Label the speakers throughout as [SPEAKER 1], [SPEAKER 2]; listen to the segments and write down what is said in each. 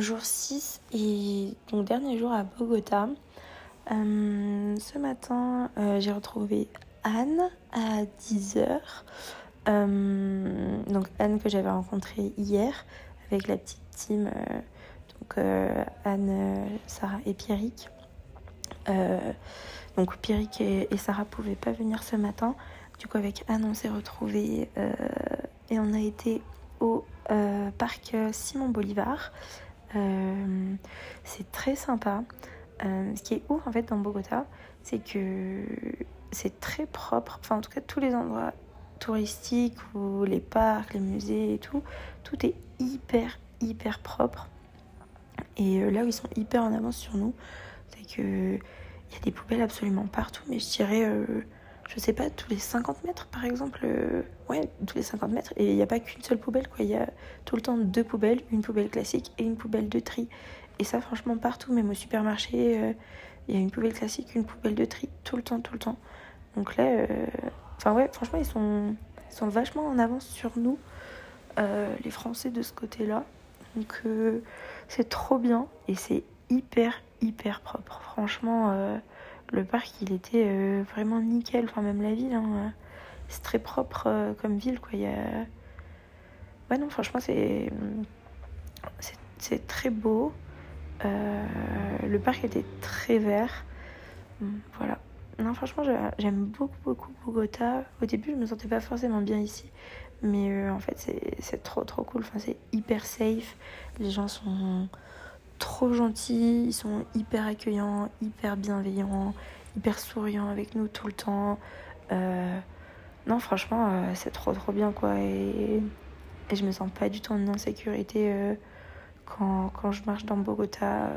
[SPEAKER 1] jour 6 et donc dernier jour à Bogota. Euh, ce matin, euh, j'ai retrouvé Anne à 10h. Euh, donc Anne que j'avais rencontrée hier avec la petite team, donc Anne, Sarah et Pierrick. donc Pierrick et, et, Sarah pouvaient pas venir ce matin. Du coup avec Anne on s'est retrouvés et on a été au parc Simon Bolivar. Euh, c'est très sympa. Euh, ce qui est ouf en fait dans Bogota, c'est que c'est très propre. Enfin, en tout cas, tous les endroits touristiques ou les parcs, les musées et tout, tout est hyper, hyper propre. Et euh, là où ils sont hyper en avance sur nous, c'est que il y a des poubelles absolument partout, mais je dirais je sais pas, tous les 50 mètres par exemple. Euh, ouais, tous les 50 mètres. Et il n'y a pas qu'une seule poubelle, quoi. Il y a tout le temps deux poubelles, une poubelle classique et une poubelle de tri. Et ça, franchement, partout, même au supermarché, euh, il y a une poubelle classique, une poubelle de tri, tout le temps, tout le temps. Donc là, euh, enfin ouais, franchement, ils sont, sont vachement en avance sur nous, les Français de ce côté-là. Donc c'est trop bien et c'est hyper, hyper propre. Franchement le parc il était euh, vraiment nickel. Enfin même la ville hein, c'est très propre euh, comme ville quoi. Il y a ouais non franchement c'est c'est très beau. Euh, le parc était très vert. Voilà. Non franchement j'aime beaucoup beaucoup Bogota. Au début je me sentais pas forcément bien ici mais en fait c'est trop trop cool. C'est hyper safe. Les gens sont trop gentils, ils sont hyper accueillants, hyper bienveillants, hyper souriants avec nous tout le temps. Euh, non, franchement, euh, c'est trop trop bien quoi. Et, je me sens pas du tout en insécurité euh, quand, quand, je marche dans Bogota,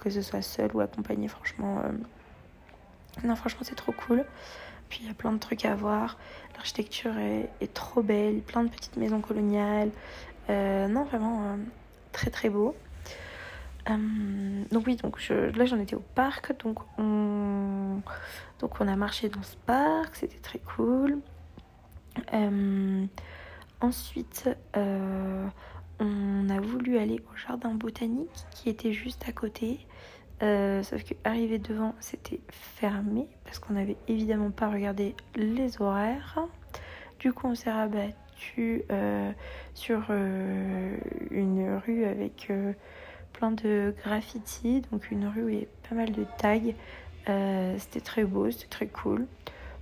[SPEAKER 1] que ce soit seule ou accompagnée, franchement. Non, franchement, c'est trop cool. Puis il y a plein de trucs à voir. L'architecture est, est, trop belle, plein de petites maisons coloniales. non, vraiment très très beau. Euh, donc oui, donc je, là j'en étais au parc, donc on, a marché dans ce parc, c'était très cool. Euh, ensuite, euh, on a voulu aller au jardin botanique qui était juste à côté. sauf que arrivé devant, c'était fermé parce qu'on n'avait évidemment pas regardé les horaires. Du coup, on s'est rabattu sur une rue avec de graffitis, donc une rue a pas mal de tags. Euh, c'était très beau, c'était très cool.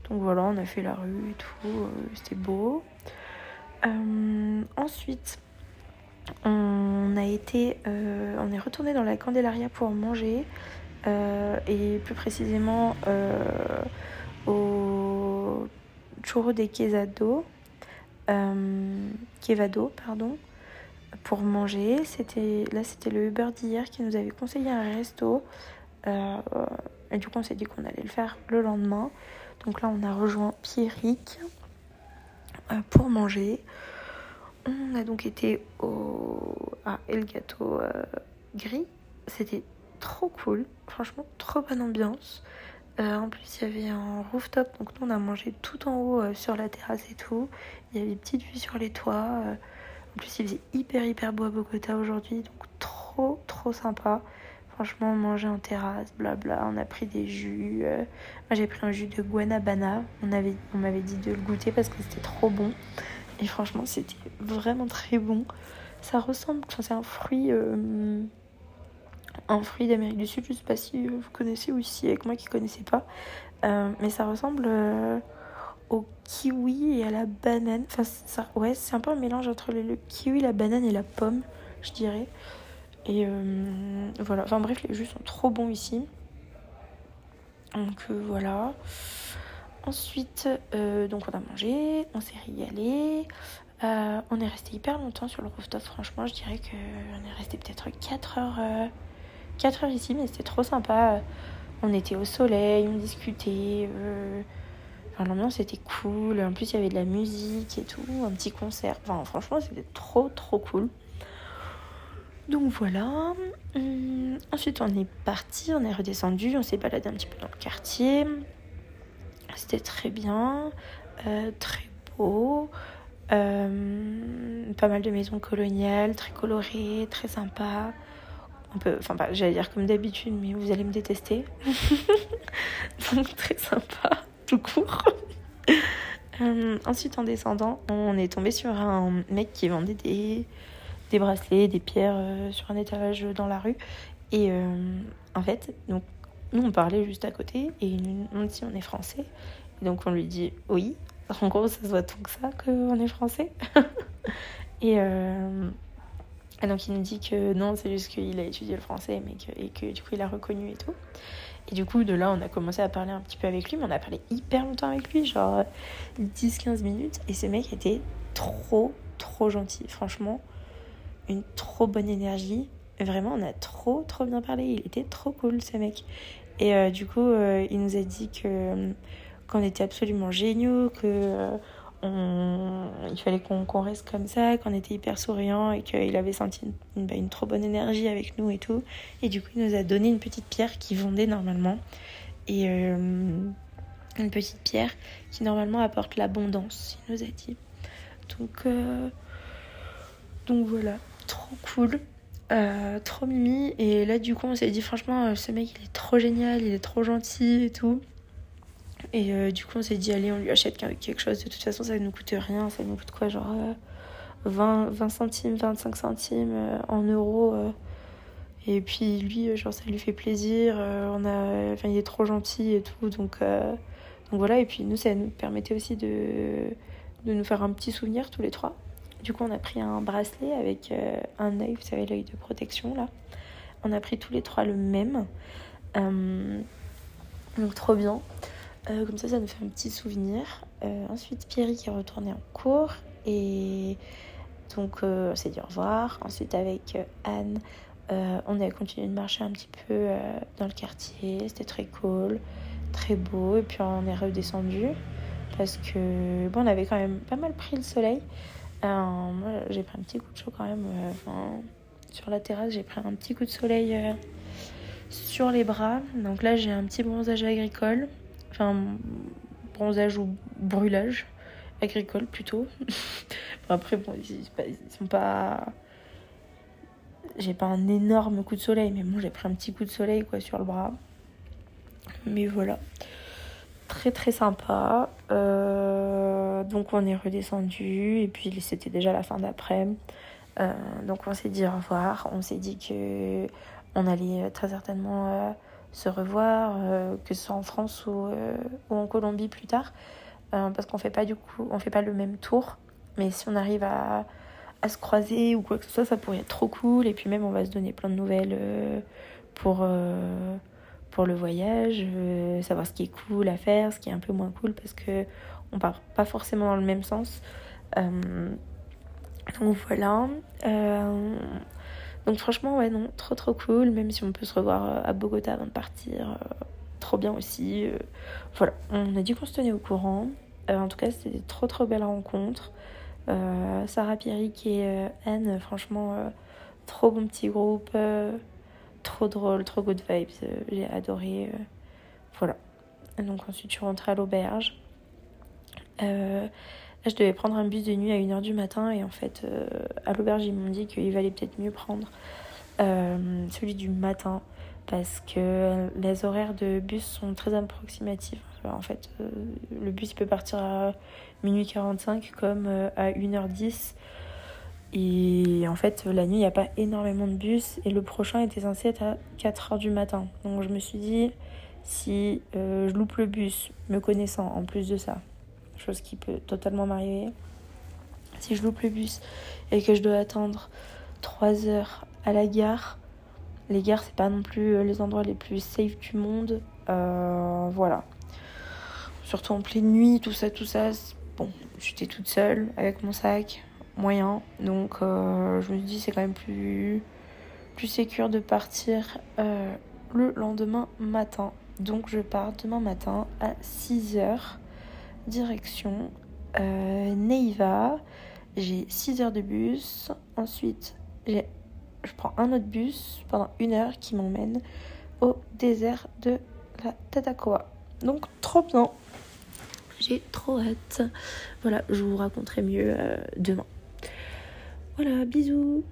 [SPEAKER 1] Donc voilà, on a fait la rue et tout, euh, c'était beau. Euh, ensuite, on a été, on est retourné dans la Candelaria pour manger et plus précisément au churro de Quesado, Quevado, pardon pour manger. C'était là, c'était le Uber d'hier qui nous avait conseillé un resto. Euh, et du coup, on s'est dit qu'on allait le faire le lendemain. Donc là, on a rejoint Pierrick euh, pour manger. On a donc été au à El Gâteau euh, Gris. C'était trop cool, franchement, trop bonne ambiance. en plus, il y avait un rooftop, donc nous on a mangé tout en haut sur la terrasse et tout. Il y avait une petite vue sur les toits. En plus, il faisait hyper hyper beau à Bogota aujourd'hui, donc trop trop sympa. Franchement, manger en terrasse, blabla. On a pris des jus. Euh, moi, j'ai pris un jus de guanabana. On avait, on m'avait dit de le goûter parce que c'était trop bon. Et franchement, c'était vraiment très bon. Ça ressemble, c'est un fruit, euh, un fruit d'Amérique du Sud. Je sais pas si vous connaissez ou si avec moi qui connaissais pas, euh, mais ça ressemble au kiwi et à la banane. Enfin, ça, ouais, c'est un peu un mélange entre le, kiwi, la banane et la pomme, je dirais. Et euh, voilà. Enfin bref, les jus sont trop bons ici. Donc euh, voilà. Ensuite, euh, donc on a mangé, on s'est régalé. on est resté hyper longtemps sur le rooftop, franchement, je dirais qu'on est resté peut-être 4 heures, 4 heures ici, mais c'était trop sympa. On était au soleil, on discutait l'ambiance était cool. En plus, il y avait de la musique et tout, un petit concert. Enfin, franchement, c'était trop, trop cool. Donc voilà. Hum, ensuite, on est parti, on est redescendu, on s'est baladé un petit peu dans le quartier. C'était très bien, euh, très beau. Euh, pas mal de maisons coloniales, très colorées, très sympa. enfin j'allais dire comme d'habitude, mais vous allez me détester. Donc très sympa, tout. Euh, ensuite, en descendant, on est tombé sur un mec qui vendait des, des bracelets, des pierres euh, sur un étalage dans la rue. Et euh, en fait, donc, nous on parlait juste à côté et on dit on est français. Donc on lui dit oui. En gros, ça se voit tant que ça qu'on est français. et, et, donc il nous dit que non, c'est juste qu'il a étudié le français mais que, et que du coup il a reconnu et tout. Et du coup, de là, on a commencé à parler un petit peu avec lui, mais on a parlé hyper longtemps avec lui, genre 10-15 minutes. Et ce mec était trop, trop gentil. Franchement, une trop bonne énergie. Vraiment, on a trop, trop bien parlé. Il était trop cool, ce mec. Et euh, du coup, euh, il nous a dit que qu'on était absolument géniaux, que il fallait qu'on reste comme ça, qu'on était hyper souriant et qu'il avait senti une, bah, une, trop bonne énergie avec nous et tout. Et du coup, il nous a donné une petite pierre qui vendait normalement. Et euh, une petite pierre qui normalement apporte l'abondance, il nous a dit. Donc, euh, donc voilà, trop cool. Euh, trop mimi et là du coup on s'est dit franchement ce mec il est trop génial il est trop gentil et tout et euh, du coup, on s'est dit, allez, on lui achète quelque chose. De toute façon, ça ne nous coûte rien. Ça nous coûte quoi Genre 20, euh, 20 centimes, 25 centimes euh, en euros. Et puis lui, genre, ça lui fait plaisir. on a... il est trop gentil et tout. Donc, donc voilà. Et puis nous, ça nous permettait aussi de... de nous faire un petit souvenir tous les trois. Du coup, on a pris un bracelet avec un œil, vous savez, l'œil de protection là. On a pris tous les trois le même. donc trop bien. Euh, comme ça, ça nous fait un petit souvenir. Euh, ensuite, Pierry qui est retourné en cours. Et donc, euh, on dit au revoir. Ensuite, avec Anne, on a continué de marcher un petit peu dans le quartier. C'était très cool, très beau. Et puis, on est redescendu parce que, bon, on avait quand même pas mal pris le soleil. moi, j'ai pris un petit coup de chaud quand même. sur la terrasse, j'ai pris un petit coup de soleil sur les bras. Donc là, j'ai un petit bronzage agricole bronzage ou brûlage agricole plutôt. après, bon, ils, sont pas. J'ai pas un énorme coup de soleil, mais bon, j'ai pris un petit coup de soleil quoi sur le bras. Mais voilà. Très très sympa. Euh, donc on est redescendu et puis c'était déjà la fin d'après. Euh, donc on s'est dit au revoir. On s'est dit que on allait très certainement euh, se revoir, euh, que ce soit en France ou, euh, en Colombie plus tard, euh, parce qu'on fait pas du coup, on fait pas le même tour, mais si on arrive à, à, se croiser ou quoi que ce soit, ça pourrait être trop cool, et puis même on va se donner plein de nouvelles pour, pour le voyage, savoir ce qui est cool à faire, ce qui est un peu moins cool, parce que on part pas forcément dans le même sens. donc voilà. Donc franchement, ouais, non, trop trop cool, même si on peut se revoir euh, à Bogota avant de partir, euh, trop bien aussi. Euh, voilà, on a dit qu'on se tenait au courant. en tout cas, c'était trop trop belle rencontre. Sarah Pierrick et Anne, franchement, trop bon petit groupe, trop drôle, trop good vibes, j'ai adoré. voilà. donc ensuite, je suis rentrée à l'auberge. Là, je devais prendre un bus de nuit à 1h du matin et en fait, euh, à l'auberge, ils m'ont dit qu'il valait peut-être mieux prendre euh, celui du matin parce que les horaires de bus sont très approximatifs. En fait, euh, le bus peut partir à minuit 45 comme à 1h10. Et en fait, la nuit, il n'y a pas énormément de bus et le prochain était censé être à 4h du matin. Donc je me suis dit, si je loupe le bus, me connaissant en plus de ça, chose qui peut totalement m'arriver. Si je loupe le bus et que je dois attendre 3 heures à la gare, les gares, c'est pas non plus euh, les endroits les plus safe du monde. Euh, voilà. Surtout en pleine nuit, tout ça, tout ça. Bon, j'étais toute seule avec mon sac, moyen. Donc, euh, je me dis, c'est quand même plus, plus sécure de partir le lendemain matin. Donc, je pars demain matin à 6 heures direction euh, Neiva. J'ai 6 heures de bus. Ensuite, je prends un autre bus pendant une heure qui m'emmène au désert de la Tatacoa. Donc, trop bien. J'ai trop hâte. Voilà, je vous raconterai mieux euh, demain. Voilà, bisous